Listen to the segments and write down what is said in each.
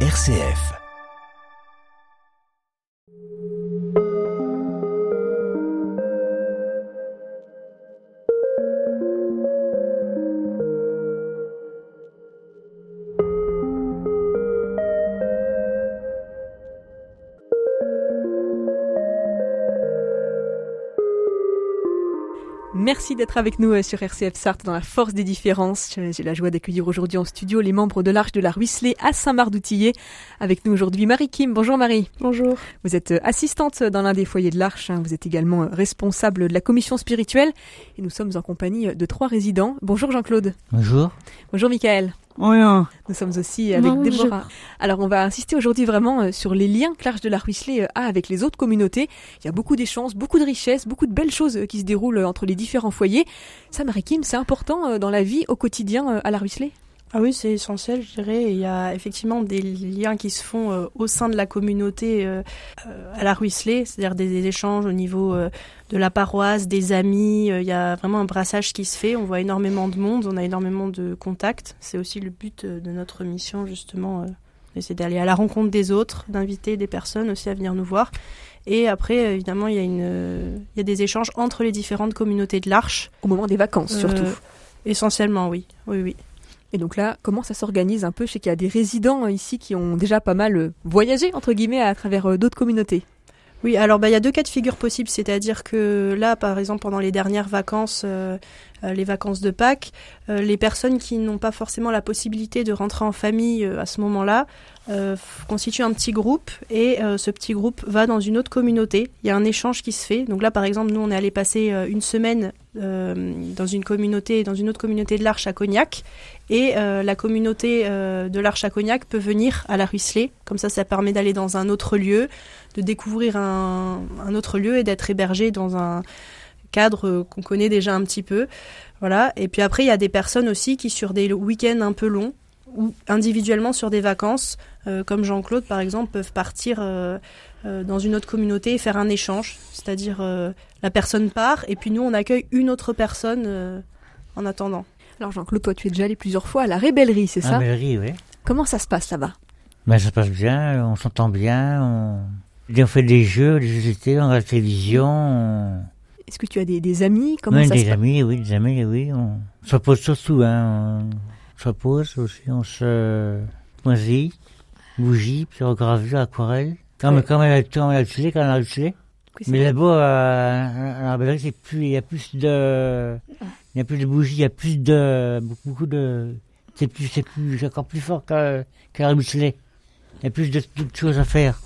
RCF. Merci d'être avec nous euh, sur RCF Sarthe dans la force des différences. J'ai la joie d'accueillir aujourd'hui en studio les membres de l'Arche de la Ruisselée à Saint-Marc-d'Outillet. Avec nous aujourd'hui Marie Kim. Bonjour Marie. Bonjour. Vous êtes euh, assistante dans l'un des foyers de l'Arche. hein. Vous êtes également euh, responsable de la commission spirituelle. Et nous sommes en compagnie de trois résidents. Bonjour Jean-Claude. Bonjour. Bonjour Michael. Bonjour. Nous sommes aussi avec. Déborah. Alors on va insister aujourd'hui vraiment euh, sur les liens que l'Arche de la Ruisselée euh, a avec les autres communautés. Il y a beaucoup d'échanges, beaucoup de richesses, beaucoup de belles choses euh, qui se déroulent entre les différents foyers. Ça, Marie-Kim, c'est important dans la vie au quotidien à la Ruisselée Ah oui, c'est essentiel, je dirais. Il y a effectivement des liens qui se font euh, au sein de la communauté euh, euh, à la Ruisselée, c'est-à-dire des, des échanges au niveau euh, de la paroisse, des amis. Il y a vraiment un brassage qui se fait. On voit énormément de monde, on a énormément de contacts. C'est aussi le but de notre mission, justement, c'est d'aller à la rencontre des autres, d'inviter des personnes aussi à venir nous voir. Et après, évidemment, il y, a une, il y a des échanges entre les différentes communautés de l'Arche. au moment des vacances surtout. Essentiellement, oui. Oui, oui. Et donc là, comment ça s'organise un peu Je sais qu'il y a des résidents euh, ici qui ont déjà pas mal euh, voyagé, entre guillemets, à travers euh, d'autres communautés. Oui, alors bah, il y a deux cas de figure possibles, c'est-à-dire que là, par exemple, pendant les dernières vacances, les vacances de Pâques, euh, les personnes qui n'ont pas forcément la possibilité de rentrer en famille euh, à ce moment-là euh, constituent un petit groupe et euh, ce petit groupe va dans une autre communauté. Il y a un échange qui se fait. Donc là, par exemple, nous, on est allé passer euh, une semaine euh, dans une communauté, dans une autre communauté de l'Arche à Cognac, et euh, la communauté euh, de l'Arche à Cognac peut venir à la Ruisselée. Comme ça, ça permet d'aller dans un autre lieu, de découvrir un, un autre lieu et d'être hébergé dans un cadre euh, qu'on connaît déjà un petit peu. Voilà. Et puis après, il y a des personnes aussi qui, sur des week-ends un peu longs, ou individuellement sur des vacances, euh, comme Jean-Claude par exemple, peuvent partir euh, euh, dans une autre communauté et faire un échange. C'est-à-dire, euh, la personne part et puis nous, on accueille une autre personne euh, en attendant. Alors Jean-Claude, toi tu es déjà allé plusieurs fois à la Rébellerie, c'est ça Ah, Valérie, oui. Comment ça se passe là-bas? Ben, ça se passe bien, on s'entend bien, on... Fait des jeux, des jeux d'été, on regarde la télévision, on... Est-ce que tu as des, des amis? Comment Oui, ça des amis, oui, des amis, oui, on se pose surtout, hein, on se pose aussi, on se moisit, bougie, pyrogravure, aquarelle. Quand, Ouais. quand on a quand on a tué, quand on a c'est Mais là-bas, euh, à la c'est plus, il y a plus de, il y a plus de bougies, il y a plus de, beaucoup, beaucoup de, c'est plus, c'est plus, encore plus fort qu'à, qu'à la. Il y a plus de, de choses à faire.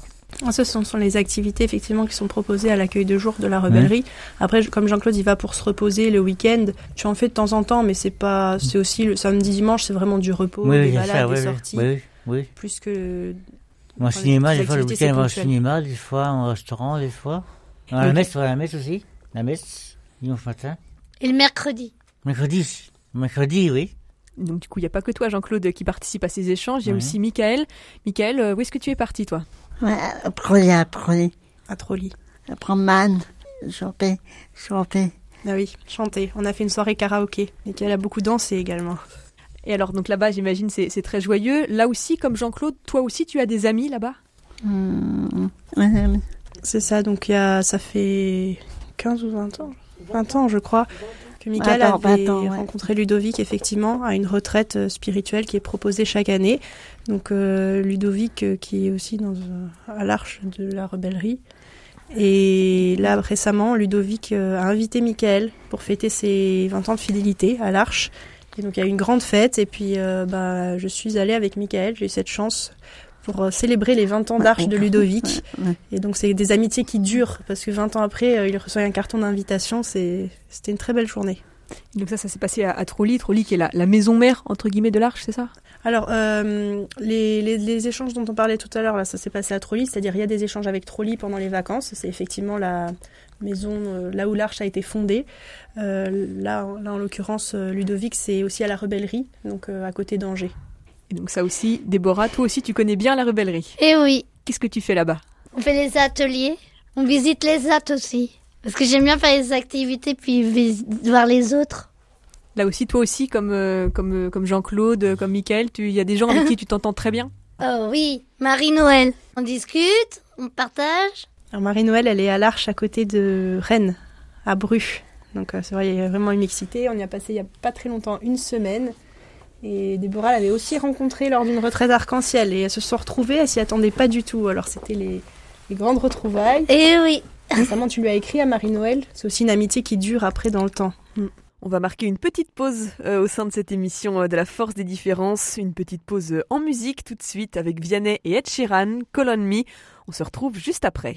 Ah, Ce sont, sont les activités effectivement qui sont proposées à l'accueil de jour de la rebellerie. Après, comme Jean-Claude il va pour se reposer le week-end, tu en fais de temps en temps, mais c'est pas, c'est aussi le samedi dimanche, c'est vraiment du repos, oui, des oui, balades, ça, des oui, oui, sorties, oui, oui. plus que Moi, au Enfin, cinéma, des fois, le week-end, on va au cinéma, des fois, au restaurant, des fois. À la messe, on va à la messe aussi. La messe, dimanche matin. Et le mercredi. Mercredi, mercredi, oui. Donc du coup, il n'y a pas que toi Jean-Claude qui participe à ces échanges, il y a aussi Michael. Michael, euh, où est-ce que tu es parti toi? Ouais, après, après, à Trolly. après man, chanter, chanter. Ah oui, chanter. On a fait une soirée karaoké, et qu'elle a beaucoup dansé également. Et alors donc là-bas, j'imagine c'est c'est très joyeux. Là aussi, comme Jean-Claude, toi aussi tu as des amis là-bas? Ouais, ouais. C'est ça, donc y a, ça fait 15 ou 20 ans 20 ans, je crois, que Michael Attends, avait 20 ans, ouais. rencontré Ludovic, effectivement, à une retraite euh, spirituelle qui est proposée chaque année. Donc euh, Ludovic, euh, qui est aussi dans, à l'arche de la rebellerie. Et là, récemment, Ludovic a invité Michael pour fêter ses 20 ans de fidélité à l'arche. Et donc il y a eu une grande fête, et puis euh, bah, je suis allée avec Michael, j'ai eu cette chance pour euh, célébrer les 20 ans d'arche de Ludovic. Et donc c'est des amitiés qui durent parce que 20 ans après, euh, il reçoit un carton d'invitation. C'était une très belle journée. Donc ça, ça s'est passé à, à Trolly, Trolly qui est la, la maison mère entre guillemets de l'Arche, c'est ça? Alors euh, les, les, les échanges dont on parlait tout à l'heure là, ça s'est passé à Trolly, c'est-à-dire il y a des échanges avec Trolly pendant les vacances. C'est effectivement la maison euh, là où l'Arche a été fondée. Euh, là, en- là en l'occurrence, Ludovic, c'est aussi à la Rebellerie, donc à côté d'Angers. Et donc ça aussi, Déborah, toi aussi tu connais bien la rebellerie. Et oui, Qu'est-ce que tu fais là-bas? On fait les ateliers. On visite les at aussi. Parce que j'aime bien faire les activités puis voir les autres. Là aussi, toi aussi, comme, euh, comme, euh, comme Jean-Claude, comme Michael, tu- il y a des gens avec qui tu t'entends très bien? Oh oui, Marie-Noël. On discute, on partage. Alors Marie-Noël, elle est à l'Arche à côté de Rennes, à Bru. Donc euh, c'est vrai, il y a vraiment une mixité. On y a passé il n'y a pas très longtemps, une semaine. Et Déborah l'avait aussi rencontré lors d'une retraite arc-en-ciel. Et elles se sont retrouvées, elles s'y attendaient pas du tout. Alors c'était les, les grandes retrouvailles. Eh oui. Récemment, tu lui as écrit à Marie-Noël. C'est aussi une amitié qui dure après dans le temps. On va marquer une petite pause euh, au sein de cette émission euh, de la force des différences, une petite pause euh, en musique tout de suite avec Vianney et Ed Sheeran, Call on Me. On se retrouve juste après.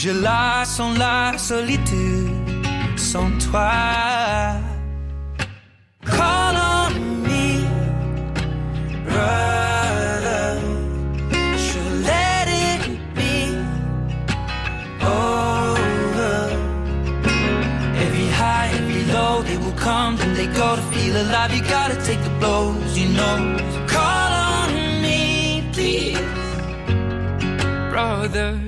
Je la sens la solitude sans toi. Call on me, brother. Should let it be over. Every high, every low, they will come and they go to feel alive. You gotta take the blows, you know. Call on me, please, Brother.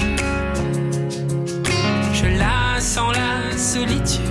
Sens la solitude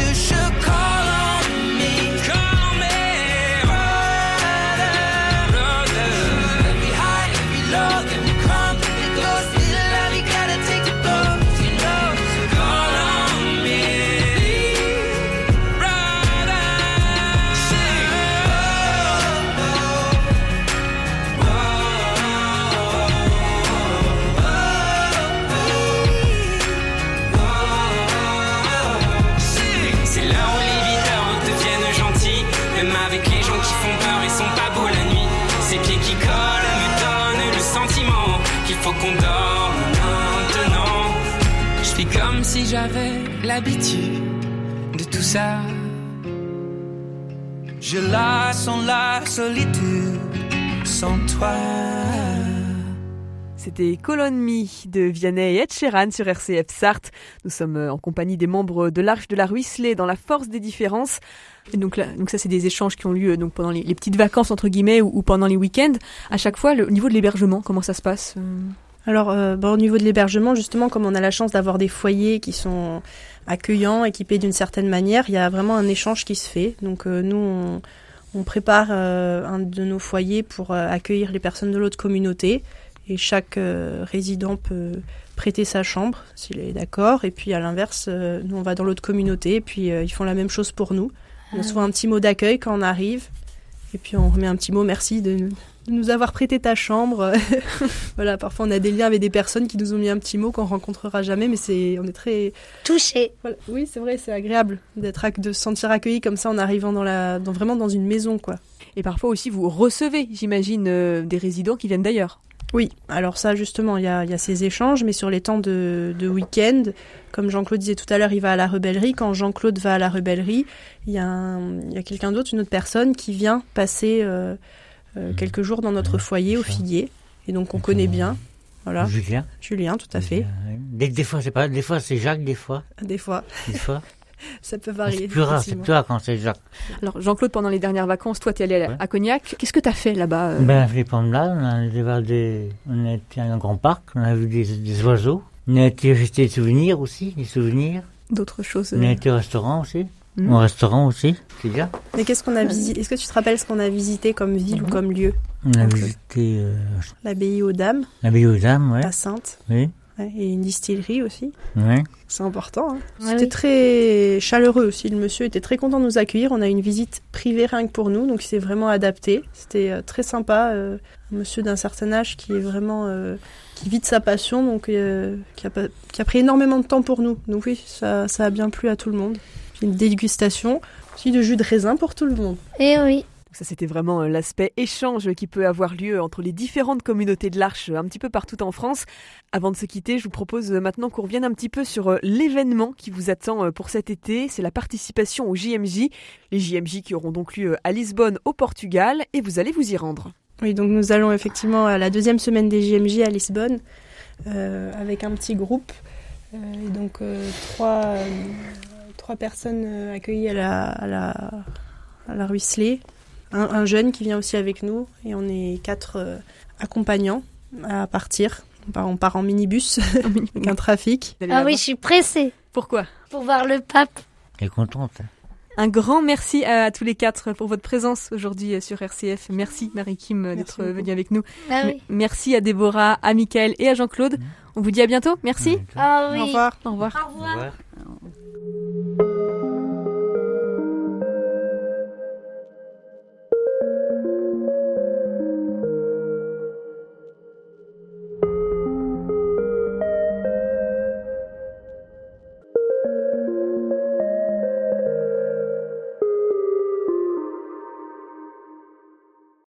Qui font peur, ils sont pas beaux la nuit. Ces pieds qui collent me donnent le sentiment qu'il faut qu'on dorme maintenant. Je fais comme si j'avais l'habitude de tout ça. Je la sens la solitude sans toi. C'était on Me de Vianney et Ed Sheeran sur RCF Sarthe. Nous sommes euh, en compagnie des membres de l'Arche de la Ruisselée dans la force des différences. Donc, ça, c'est des échanges qui ont lieu donc pendant les, petites vacances entre guillemets ou, pendant les week-ends. À chaque fois, au niveau de l'hébergement, comment ça se passe euh Alors, euh, bah, au niveau de l'hébergement, justement, comme on a la chance d'avoir des foyers qui sont accueillants, équipés d'une certaine manière, il y a vraiment un échange qui se fait. Donc, euh, nous, on, prépare euh, un de nos foyers pour euh, accueillir les personnes de l'autre communauté. Et chaque euh, résident peut prêter sa chambre s'il est d'accord. Et puis, à l'inverse, euh, nous, on va dans l'autre communauté. Et puis, euh, ils font la même chose pour nous. On reçoit un petit mot d'accueil quand on arrive. Et puis, on remet un petit mot merci de, de nous avoir prêté ta chambre. voilà, parfois on a des liens avec des personnes qui nous ont mis un petit mot qu'on rencontrera jamais, mais c'est, on est très, Touché. voilà. oui, c'est vrai, c'est agréable d'être, de se sentir accueilli comme ça en arrivant dans la, dans vraiment dans une maison, quoi. Et parfois aussi, vous recevez, j'imagine, euh, des résidents qui viennent d'ailleurs. Oui, alors ça justement, il y a, il y a ces échanges, mais sur les temps de, de week-end, comme Jean-Claude disait tout à l'heure, il va à la rebellerie. Quand Jean-Claude va à la rebellerie, il y a, un- il y a quelqu'un d'autre, une autre personne qui vient passer euh, euh, quelques jours dans notre Ouais, foyer au figuier. Et donc on connaît bien. Voilà, Julien. Julien, tout à fait. Des, des fois, c'est pas, des fois, c'est Jacques, des fois. Des fois, Des fois. ça peut c'est varier. plus rare, c'est plus rare quand c'est Jacques. Alors Jean-Claude, pendant les dernières vacances, toi, tu es allé à, Ouais. à Cognac. Qu'est-ce que tu as fait là-bas euh Ben, les promenades, on a des, on a été à un grand parc, on a vu des, des oiseaux. On a été acheter des souvenirs aussi, des souvenirs. D'autres choses On a euh, été au restaurant aussi. Mhm. Au restaurant aussi, c'est bien. Mais qu'est-ce qu'on a visité Est-ce que tu te rappelles ce qu'on a visité comme ville ou comme lieu On a Ok. visité euh, L'abbaye aux Dames, l'abbaye aux dames, ouais. à Sainte, Oui, et une distillerie aussi. ouais. C'est important. hein. Ouais, C'était oui. très chaleureux aussi. Le monsieur était très content de nous accueillir. On a eu une visite privée rien que pour nous, donc il s'est vraiment adapté. C'était euh, très sympa. euh, un monsieur d'un certain âge qui est vraiment euh, qui vit de sa passion, donc euh, qui, a, pas- qui a pris énormément de temps pour nous. Donc oui, ça, ça a bien plu à tout le monde. Une dégustation aussi de jus de raisin pour tout le monde. Et oui. Ça, c'était vraiment euh, l'aspect échange qui peut avoir lieu entre les différentes communautés de l'Arche euh, un petit peu partout en France. Avant de se quitter, je vous propose euh, maintenant qu'on revienne un petit peu sur l'événement qui vous attend pour cet été. C'est la participation au JMJ. Les JMJ qui auront donc lieu à Lisbonne, au Portugal, et vous allez vous y rendre. Oui, donc nous allons effectivement à la deuxième semaine des JMJ à Lisbonne avec un petit groupe. Et donc trois, trois personnes accueillies à la, à la Ruisselée. Un, un jeune qui vient aussi avec nous et on est quatre euh, accompagnants à partir. On part, on part en minibus avec un trafic. Ah oui, je suis pressée Pourquoi? Pour voir le pape. Elle est contente. hein. Un grand merci à tous les quatre pour votre présence aujourd'hui euh, sur RCF. Merci Marie-Kim euh, d'être venue avec nous. Ah oui. Merci à Déborah, à Michael et à Jean-Claude. On vous dit à bientôt. Merci. Ah Au oui. revoir. Au revoir. Au revoir. Au revoir.